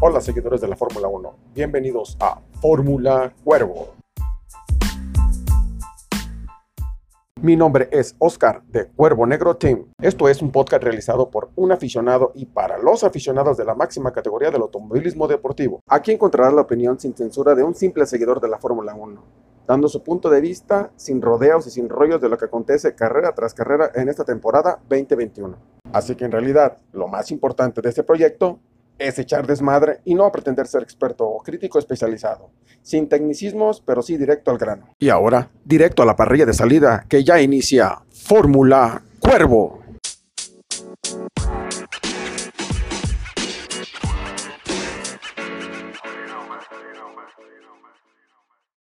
Hola seguidores de la Fórmula 1, bienvenidos a Fórmula Cuervo. Mi nombre es Oscar de Cuervo Negro Team. Esto es un podcast realizado por un aficionado y para los aficionados de la máxima categoría del automovilismo deportivo. Aquí encontrarás la opinión sin censura de un simple seguidor de la Fórmula 1, dando su punto de vista sin rodeos y sin rollos de lo que acontece carrera tras carrera en esta temporada 2021. Así que en realidad, lo más importante de este proyecto es echar desmadre y no pretender ser experto o crítico especializado. Sin tecnicismos, pero sí directo al grano. Y ahora, directo a la parrilla de salida que ya inicia Fórmula Cuervo.